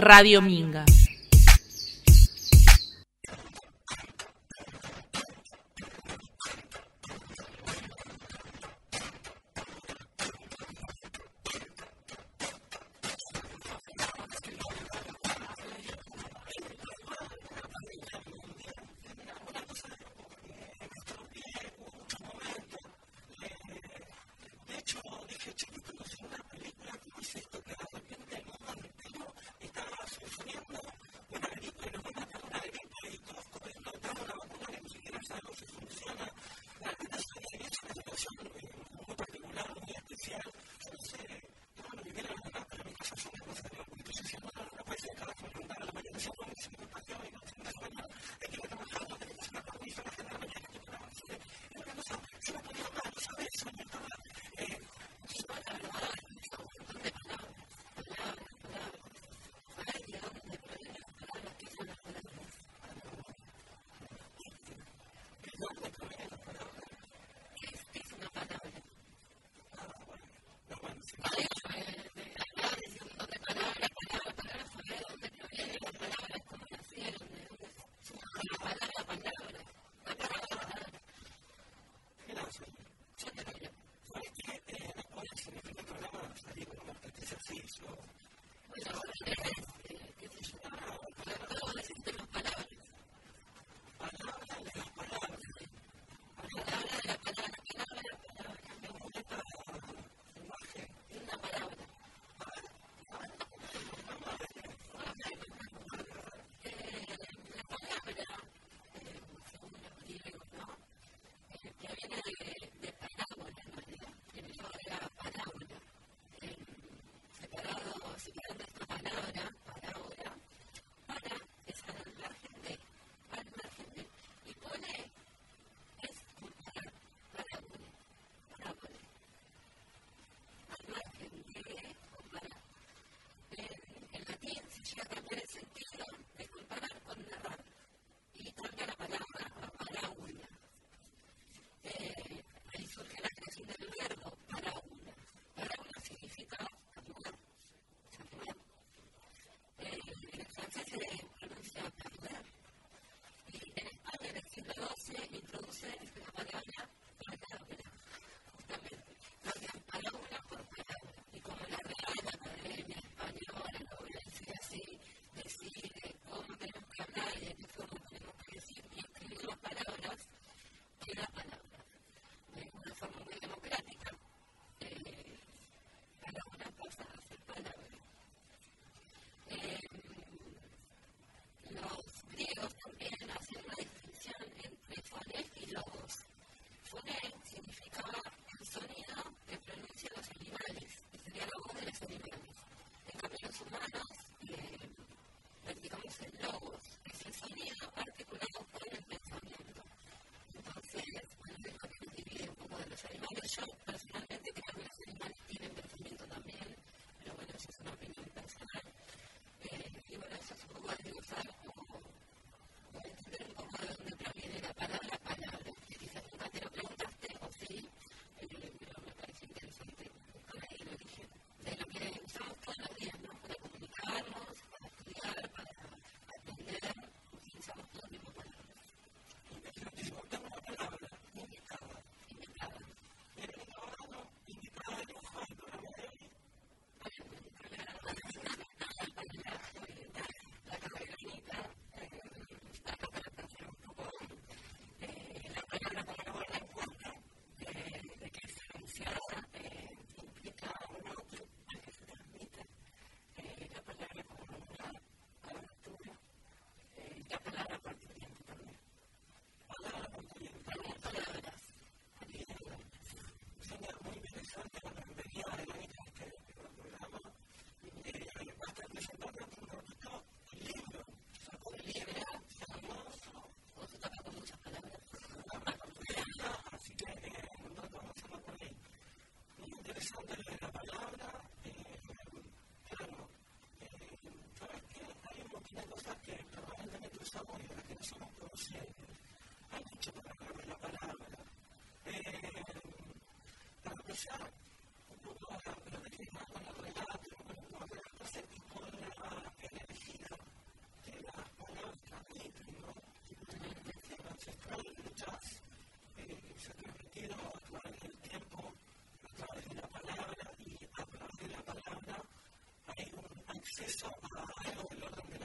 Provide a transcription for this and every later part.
Radio Minga. So, you know, católica que no somos conscientes. Hay mucho para hablar de la palabra. Eh, para empezar, un poco a veces más con el relato, con los relatos y con la energía de las palabras que ¿no? Simplemente el ancestral del jazz eh, se ha transmitido a través del tiempo, a través de la palabra, y a través de la palabra hay un acceso a algo del orden de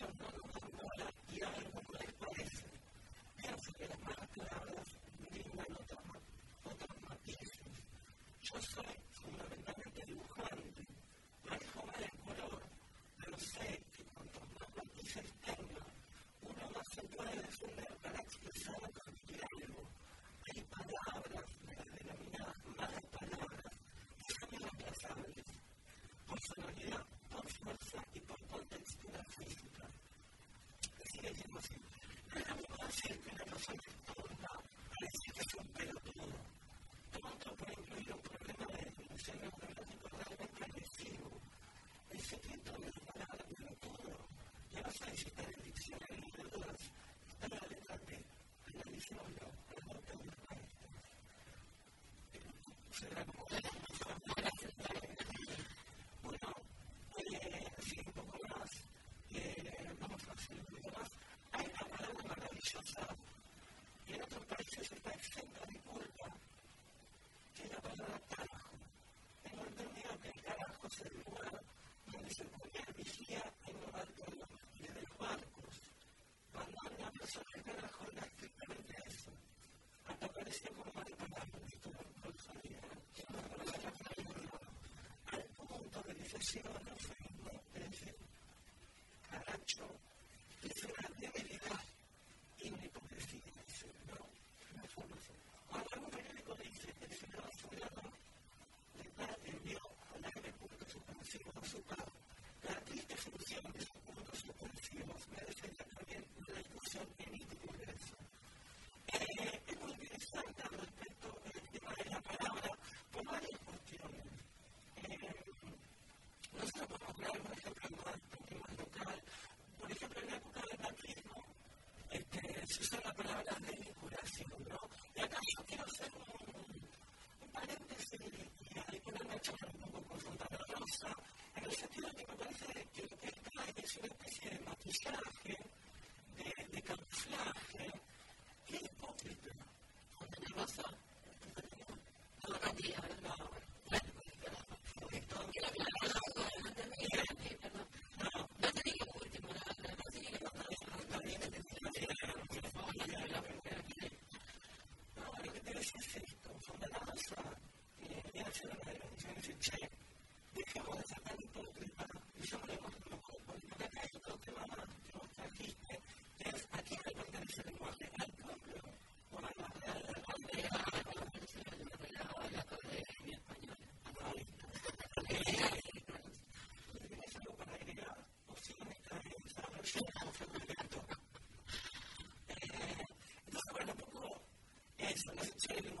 shall go avanzado y en otros países está exenta de culpa. Que la palabra carajo, tengo entendido que el carajo es el lugar donde se ponía el vigía en el barco de los, de los barcos. Cuando una persona al carajo era estrictamente eso. Hasta parecía como mal palabra, esto no lo sabía. Al punto de que se lleva for 19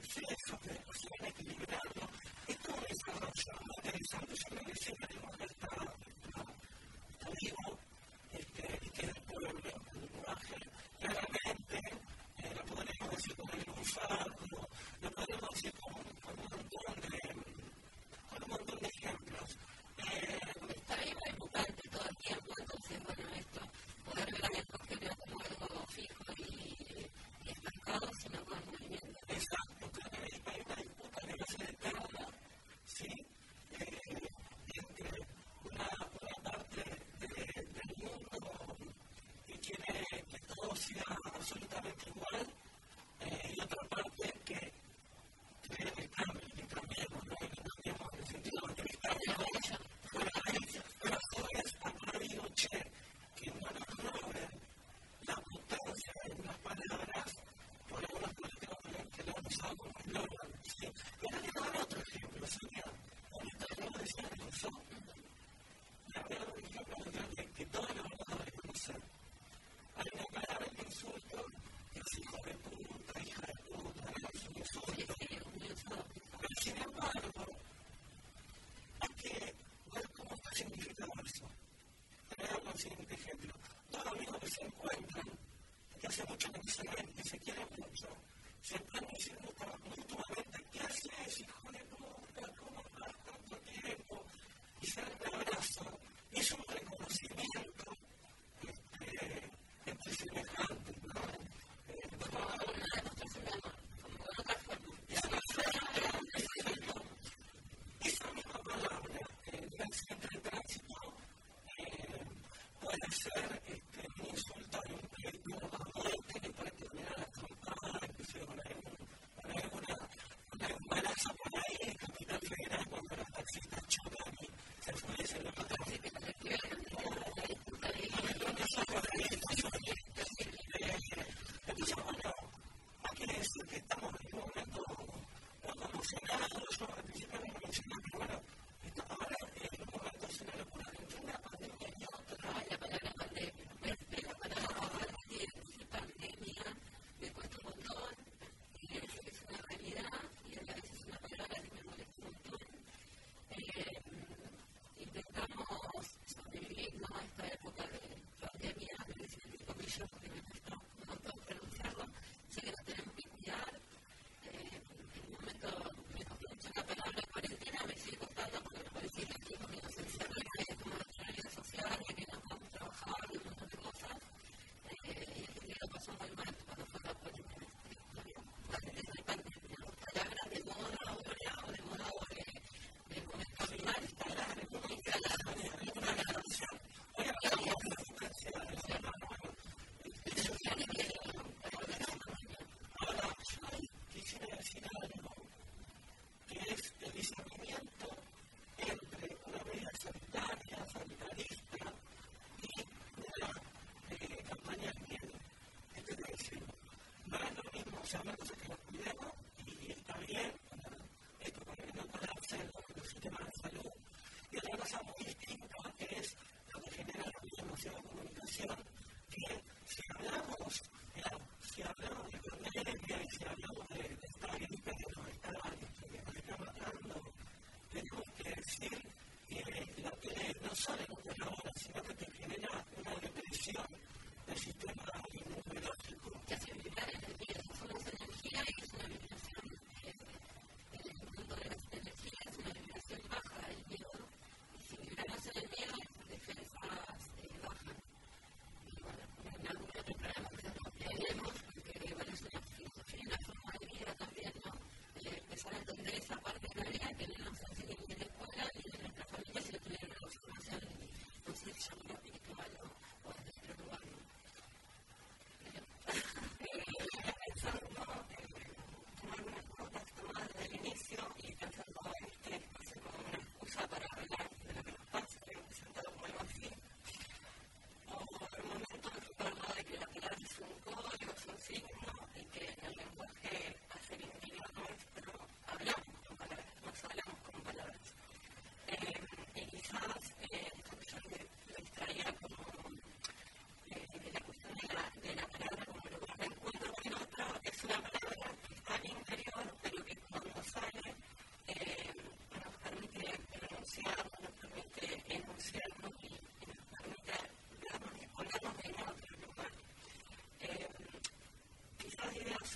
success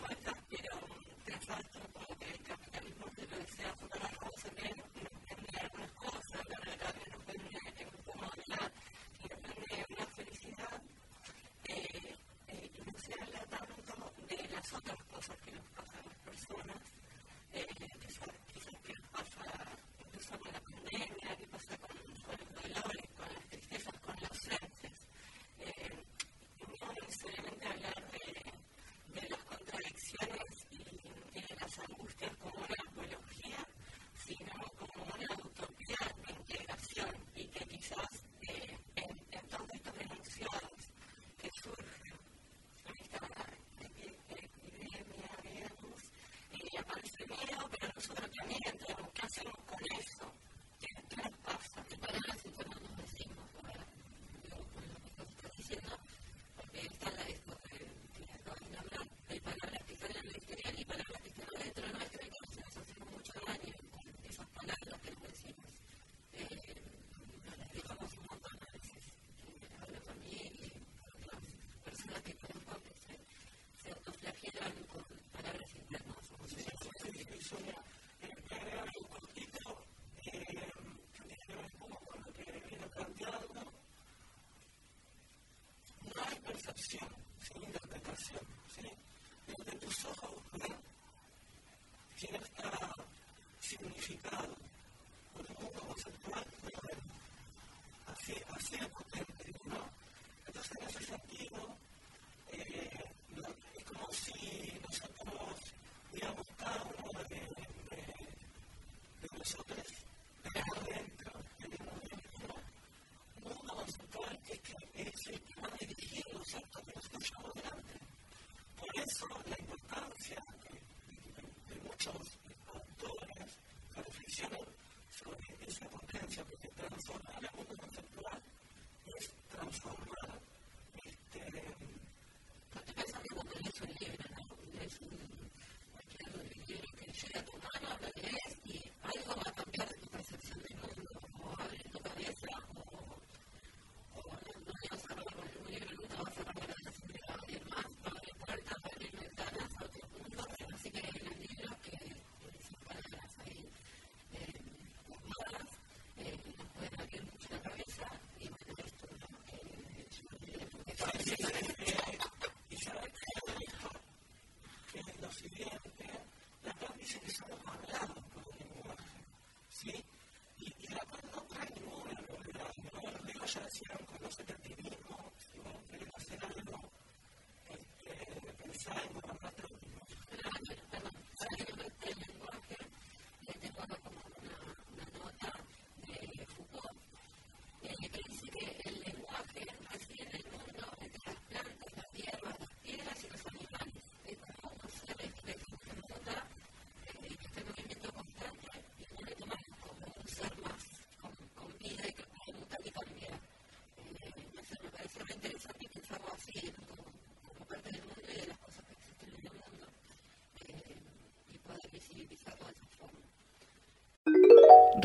like that. perfección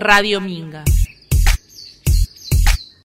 Radio Minga.